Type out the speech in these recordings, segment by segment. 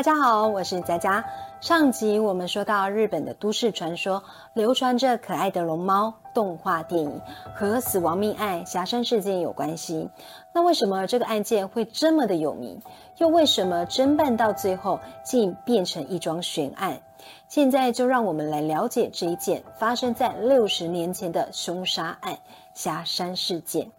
大家好，我是佳佳。上集我们说到日本的都市传说，流传着可爱的龙猫动画电影和死亡命案霞山事件有关系。那为什么这个案件会这么的有名？又为什么侦办到最后竟变成一桩悬案？现在就让我们来了解这一件发生在六十年前的凶杀案霞山事件。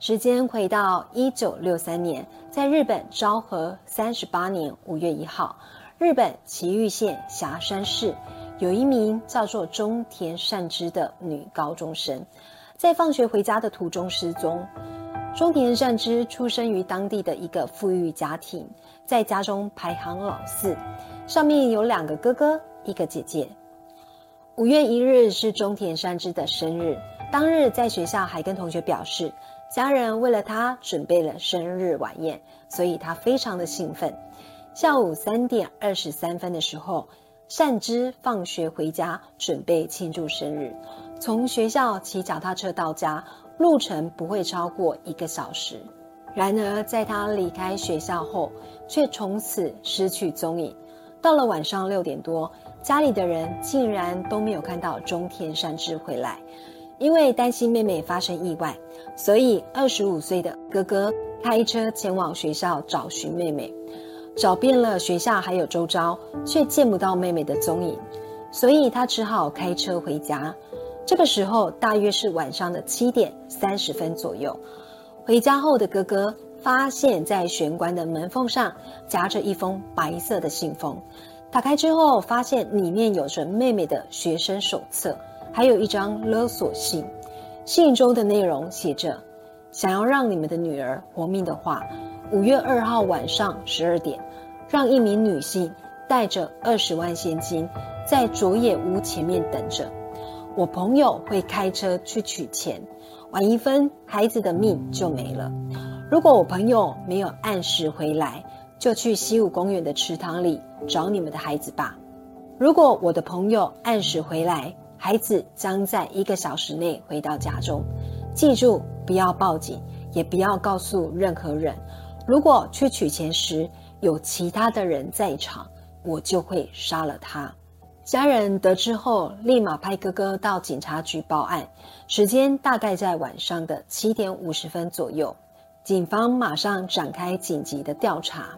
时间回到一九六三年，在日本昭和三十八年五月一号，日本崎玉县霞山市有一名叫做中田善之的女高中生，在放学回家的途中失踪。中田善之出生于当地的一个富裕家庭，在家中排行老四，上面有两个哥哥，一个姐姐。五月一日是中田善之的生日，当日在学校还跟同学表示，家人为了他准备了生日晚宴，所以他非常的兴奋。下午三点二十三分的时候，善之放学回家，准备庆祝生日，从学校骑脚踏车到家。路程不会超过一个小时，然而在他离开学校后，却从此失去踪影。到了晚上六点多，家里的人竟然都没有看到中田善之回来。因为担心妹妹发生意外，所以二十五岁的哥哥开车前往学校找寻妹妹，找遍了学校还有周遭，却见不到妹妹的踪影，所以他只好开车回家。这个时候大约是晚上的七点三十分左右，回家后的哥哥发现，在玄关的门缝上夹着一封白色的信封。打开之后，发现里面有着妹妹的学生手册，还有一张勒索信。信中的内容写着：“想要让你们的女儿活命的话，五月二号晚上十二点，让一名女性带着二十万现金，在佐野屋前面等着。”我朋友会开车去取钱，晚一分，孩子的命就没了。如果我朋友没有按时回来，就去西武公园的池塘里找你们的孩子吧。如果我的朋友按时回来，孩子将在一个小时内回到家中。记住，不要报警，也不要告诉任何人。如果去取钱时有其他的人在场，我就会杀了他。家人得知后，立马派哥哥到警察局报案。时间大概在晚上的七点五十分左右，警方马上展开紧急的调查。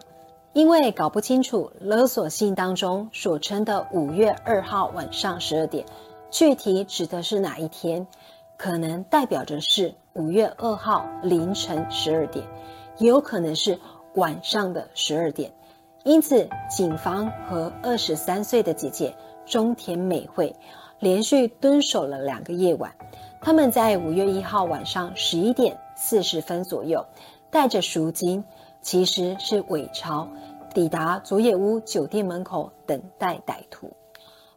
因为搞不清楚勒索信当中所称的五月二号晚上十二点，具体指的是哪一天，可能代表着是五月二号凌晨十二点，也有可能是晚上的十二点。因此，警方和二十三岁的姐姐。中田美惠连续蹲守了两个夜晚。他们在五月一号晚上十一点四十分左右，带着赎金，其实是伪钞，抵达佐野屋酒店门口等待歹徒。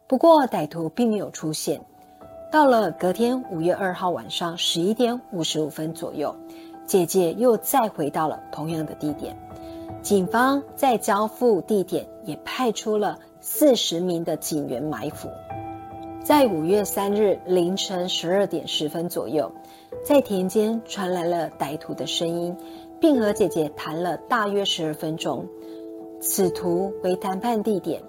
不过歹徒并没有出现。到了隔天五月二号晚上十一点五十五分左右，姐姐又再回到了同样的地点。警方在交付地点也派出了。四十名的警员埋伏，在五月三日凌晨十二点十分左右，在田间传来了歹徒的声音，并和姐姐谈了大约十二分钟。此图为谈判地点，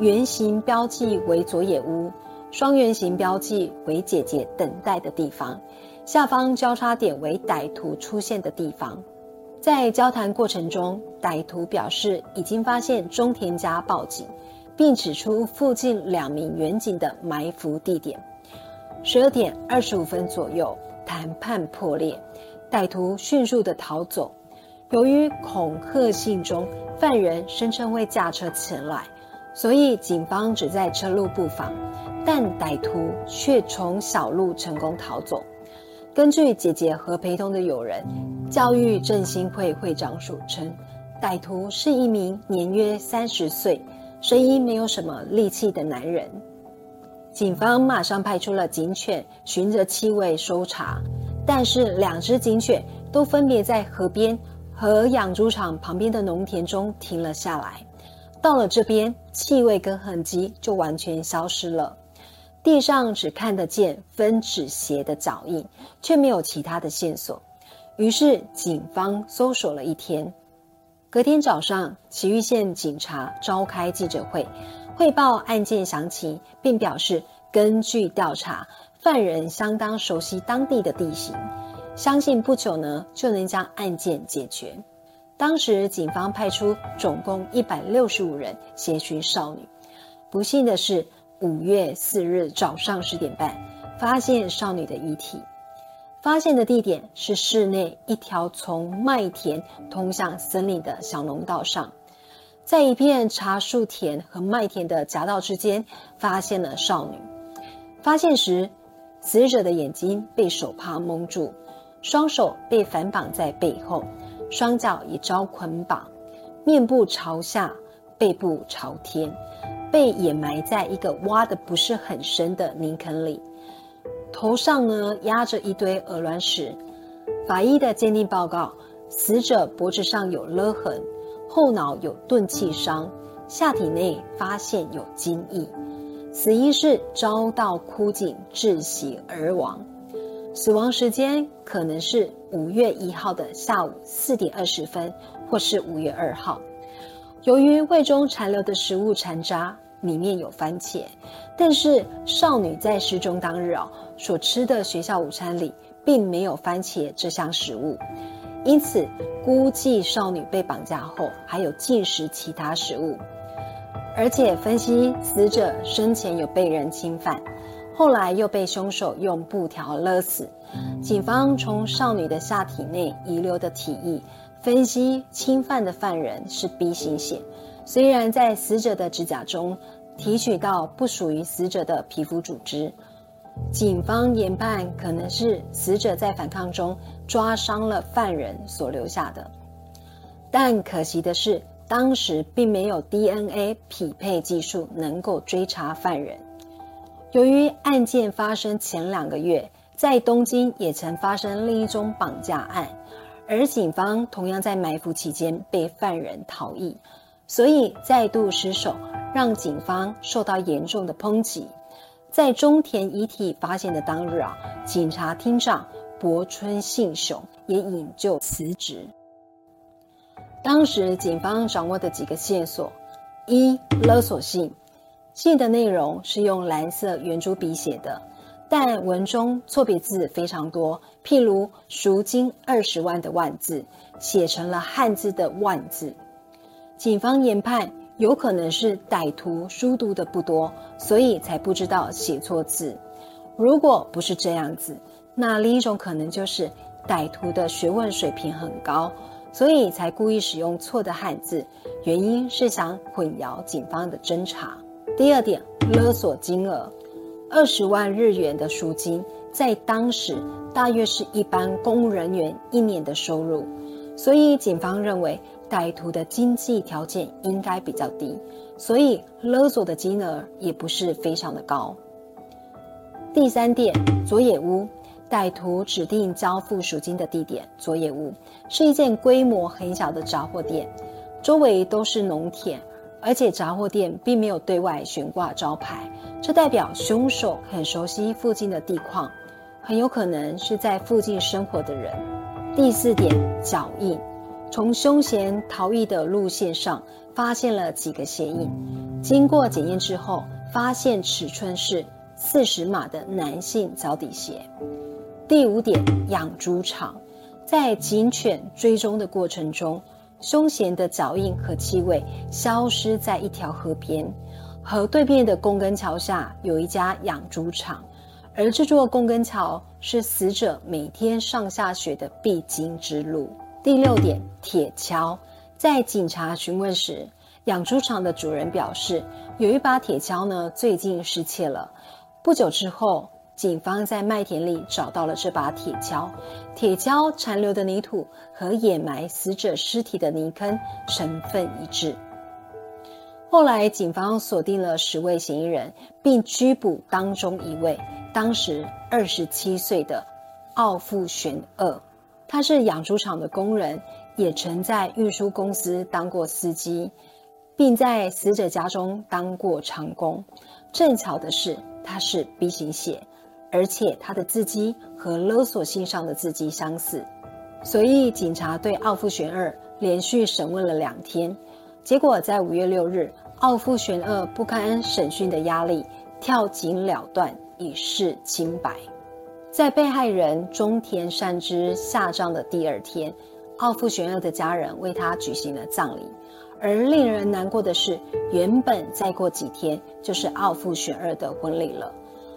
圆形标记为佐野屋，双圆形标记为姐姐等待的地方，下方交叉点为歹徒出现的地方。在交谈过程中，歹徒表示已经发现中田家报警。并指出附近两名远警的埋伏地点。十二点二十五分左右，谈判破裂，歹徒迅速的逃走。由于恐吓信中犯人声称会驾车前来，所以警方只在车路布防，但歹徒却从小路成功逃走。根据姐姐和陪同的友人教育振兴会会长所称，歹徒是一名年约三十岁。声音没有什么力气的男人，警方马上派出了警犬，循着气味搜查，但是两只警犬都分别在河边和养猪场旁边的农田中停了下来。到了这边，气味跟痕迹就完全消失了。地上只看得见分趾鞋的脚印，却没有其他的线索。于是警方搜索了一天。隔天早上，祁玉县警察召开记者会，汇报案件详情，并表示根据调查，犯人相当熟悉当地的地形，相信不久呢就能将案件解决。当时警方派出总共一百六十五人协寻少女。不幸的是。五月四日早上十点半，发现少女的遗体。发现的地点是室内一条从麦田通向森林的小农道上，在一片茶树田和麦田的夹道之间，发现了少女。发现时，死者的眼睛被手帕蒙住，双手被反绑在背后，双脚也遭捆绑，面部朝下，背部朝天。被掩埋在一个挖的不是很深的泥坑里，头上呢压着一堆鹅卵石。法医的鉴定报告，死者脖子上有勒痕，后脑有钝器伤，下体内发现有精液，死因是遭到枯井窒息而亡。死亡时间可能是五月一号的下午四点二十分，或是五月二号。由于胃中残留的食物残渣里面有番茄，但是少女在失踪当日啊所吃的学校午餐里并没有番茄这项食物，因此估计少女被绑架后还有进食其他食物，而且分析死者生前有被人侵犯，后来又被凶手用布条勒死。警方从少女的下体内遗留的体液。分析侵犯的犯人是 B 型血，虽然在死者的指甲中提取到不属于死者的皮肤组织，警方研判可能是死者在反抗中抓伤了犯人所留下的。但可惜的是，当时并没有 DNA 匹配技术能够追查犯人。由于案件发生前两个月，在东京也曾发生另一宗绑架案。而警方同样在埋伏期间被犯人逃逸，所以再度失手，让警方受到严重的抨击。在中田遗体发现的当日啊，警察厅长博春信雄也引咎辞职。当时警方掌握的几个线索：一、勒索信，信的内容是用蓝色圆珠笔写的。但文中错别字非常多，譬如“赎金二十万”的“万”字写成了汉字的“万”字。警方研判，有可能是歹徒书读的不多，所以才不知道写错字。如果不是这样子，那另一种可能就是歹徒的学问水平很高，所以才故意使用错的汉字，原因是想混淆警方的侦查。第二点，勒索金额。二十万日元的赎金，在当时大约是一般公务人员一年的收入，所以警方认为歹徒的经济条件应该比较低，所以勒索的金额也不是非常的高。第三点，佐野屋，歹徒指定交付赎金的地点，佐野屋是一件规模很小的杂货店，周围都是农田。而且杂货店并没有对外悬挂招牌，这代表凶手很熟悉附近的地况，很有可能是在附近生活的人。第四点，脚印，从凶嫌逃逸的路线上发现了几个鞋印，经过检验之后，发现尺寸是四十码的男性脚底鞋。第五点，养猪场，在警犬追踪的过程中。凶嫌的脚印和气味消失在一条河边，河对面的公根桥下有一家养猪场，而这座公根桥是死者每天上下学的必经之路。第六点，铁锹，在警察询问时，养猪场的主人表示，有一把铁锹呢，最近失窃了。不久之后。警方在麦田里找到了这把铁锹，铁锹残留的泥土和掩埋死者尸体的泥坑成分一致。后来，警方锁定了十位嫌疑人，并拘捕当中一位，当时二十七岁的奥富玄二。他是养猪场的工人，也曾在运输公司当过司机。并在死者家中当过长工。正巧的是，他是 B 型血，而且他的字迹和勒索信上的字迹相似，所以警察对奥夫玄二连续审问了两天。结果在五月六日，奥夫玄二不堪审讯的压力，跳井了断，以示清白。在被害人中田善之下葬的第二天，奥夫玄二的家人为他举行了葬礼。而令人难过的是，原本再过几天就是奥夫玄二的婚礼了。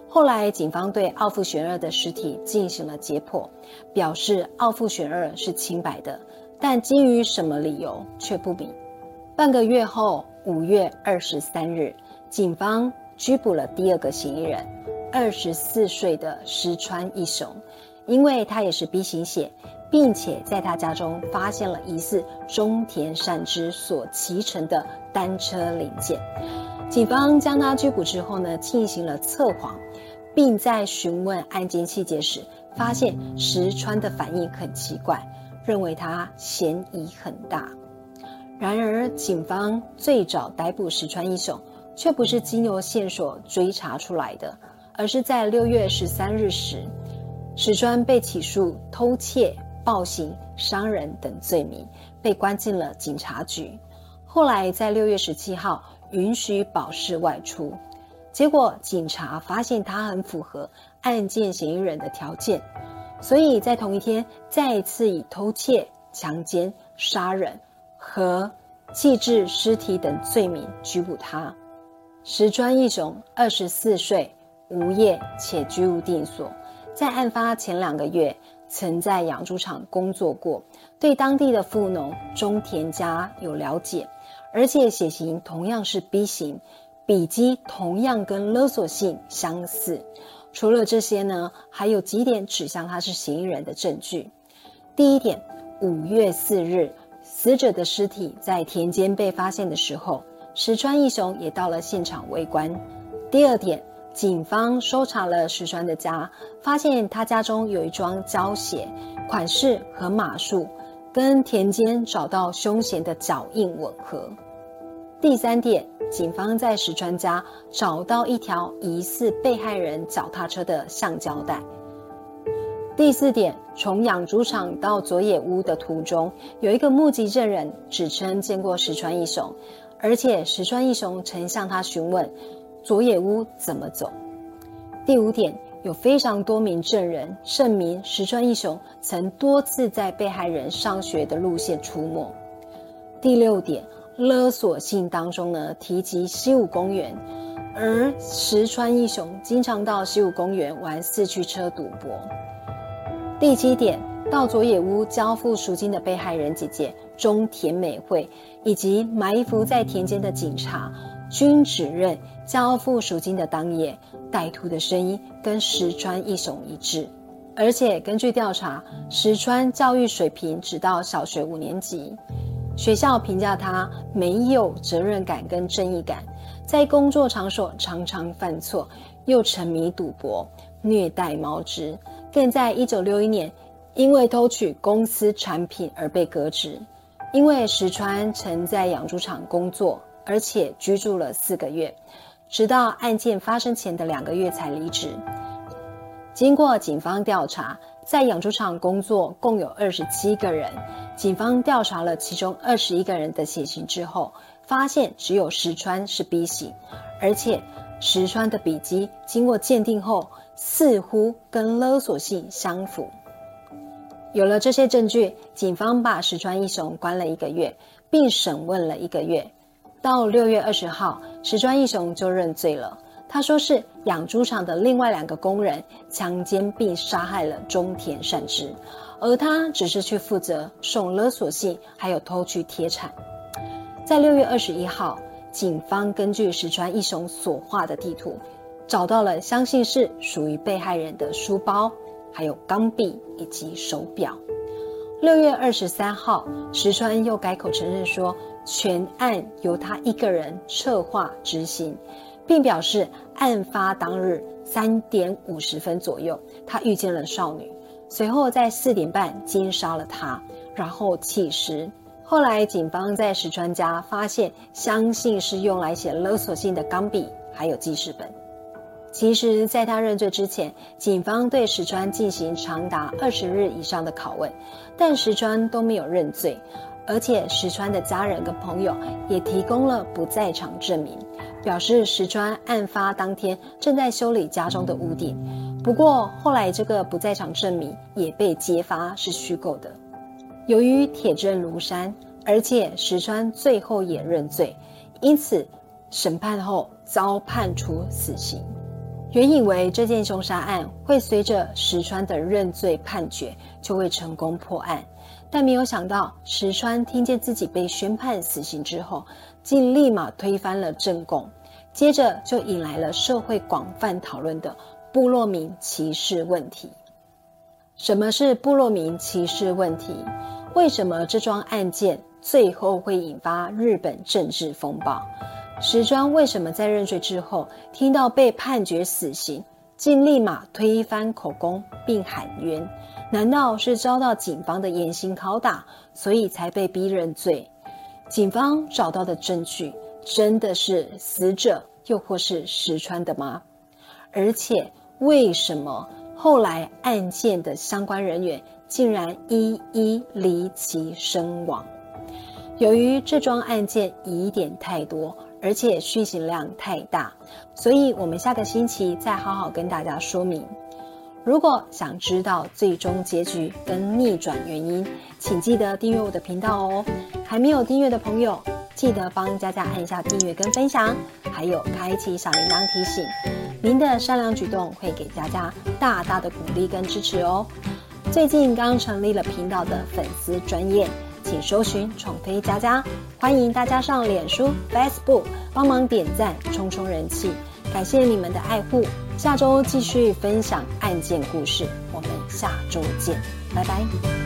后来，警方对奥夫玄二的尸体进行了解剖，表示奥夫玄二是清白的，但基于什么理由却不明。半个月后，五月二十三日，警方拘捕了第二个嫌疑人，二十四岁的石川一雄，因为他也是 B 型血。并且在他家中发现了疑似中田善之所骑乘的单车零件。警方将他拘捕之后呢，进行了测谎，并在询问案件细节时，发现石川的反应很奇怪，认为他嫌疑很大。然而，警方最早逮捕石川一雄，却不是经由线索追查出来的，而是在六月十三日时，石川被起诉偷窃。暴行、伤人等罪名，被关进了警察局。后来在六月十七号允许保释外出，结果警察发现他很符合案件嫌疑人的条件，所以在同一天再次以偷窃、强奸、杀人和弃置尸体等罪名拘捕他。石川一雄，二十四岁，无业且居无定所，在案发前两个月。曾在养猪场工作过，对当地的富农中田家有了解，而且血型同样是 B 型，笔迹同样跟勒索信相似。除了这些呢，还有几点指向他是嫌疑人的证据。第一点，五月四日，死者的尸体在田间被发现的时候，石川义雄也到了现场围观。第二点。警方搜查了石川的家，发现他家中有一双胶鞋，款式和码数跟田间找到凶嫌的脚印吻合。第三点，警方在石川家找到一条疑似被害人脚踏车的橡胶带。第四点，从养猪场到佐野屋的途中，有一个目击证人指称见过石川一雄，而且石川一雄曾向他询问。佐野屋怎么走？第五点，有非常多名证人证明石川义雄曾多次在被害人上学的路线出没。第六点，勒索信当中呢提及西武公园，而石川义雄经常到西武公园玩四驱车赌博。第七点，到佐野屋交付赎金的被害人姐姐中田美惠，以及埋伏在田间的警察。均指认交付赎金的当夜，歹徒的声音跟石川一雄一致，而且根据调查，石川教育水平只到小学五年级，学校评价他没有责任感跟正义感，在工作场所常常犯错，又沉迷赌博、虐待猫只，更在一九六一年因为偷取公司产品而被革职。因为石川曾在养猪场工作。而且居住了四个月，直到案件发生前的两个月才离职。经过警方调查，在养猪场工作共有二十七个人。警方调查了其中二十一个人的血型之后，发现只有石川是 B 型，而且石川的笔迹经过鉴定后，似乎跟勒索信相符。有了这些证据，警方把石川一雄关了一个月，并审问了一个月。到六月二十号，石川义雄就认罪了。他说是养猪场的另外两个工人强奸并杀害了中田善之，而他只是去负责送勒索信，还有偷取铁铲。在六月二十一号，警方根据石川义雄所画的地图，找到了相信是属于被害人的书包、还有钢笔以及手表。六月二十三号，石川又改口承认说。全案由他一个人策划执行，并表示案发当日三点五十分左右，他遇见了少女，随后在四点半奸杀了她，然后弃尸。后来警方在石川家发现，相信是用来写勒索信的钢笔，还有记事本。其实，在他认罪之前，警方对石川进行长达二十日以上的拷问，但石川都没有认罪，而且石川的家人跟朋友也提供了不在场证明，表示石川案发当天正在修理家中的屋顶。不过，后来这个不在场证明也被揭发是虚构的。由于铁证如山，而且石川最后也认罪，因此审判后遭判处死刑。原以为这件凶杀案会随着石川的认罪判决就会成功破案，但没有想到石川听见自己被宣判死刑之后，竟立马推翻了正供，接着就引来了社会广泛讨论的部落民歧视问题。什么是部落民歧视问题？为什么这桩案件最后会引发日本政治风暴？石川为什么在认罪之后，听到被判决死刑，竟立马推翻口供并喊冤？难道是遭到警方的严刑拷打，所以才被逼认罪？警方找到的证据真的是死者，又或是石川的吗？而且，为什么后来案件的相关人员竟然一一离奇身亡？由于这桩案件疑点太多。而且续行量太大，所以我们下个星期再好好跟大家说明。如果想知道最终结局跟逆转原因，请记得订阅我的频道哦。还没有订阅的朋友，记得帮佳佳按一下订阅跟分享，还有开启小铃铛提醒。您的善良举动会给佳佳大大的鼓励跟支持哦。最近刚成立了频道的粉丝专业。搜寻宠妃佳佳，欢迎大家上脸书、Facebook 帮忙点赞，冲冲人气，感谢你们的爱护。下周继续分享案件故事，我们下周见，拜拜。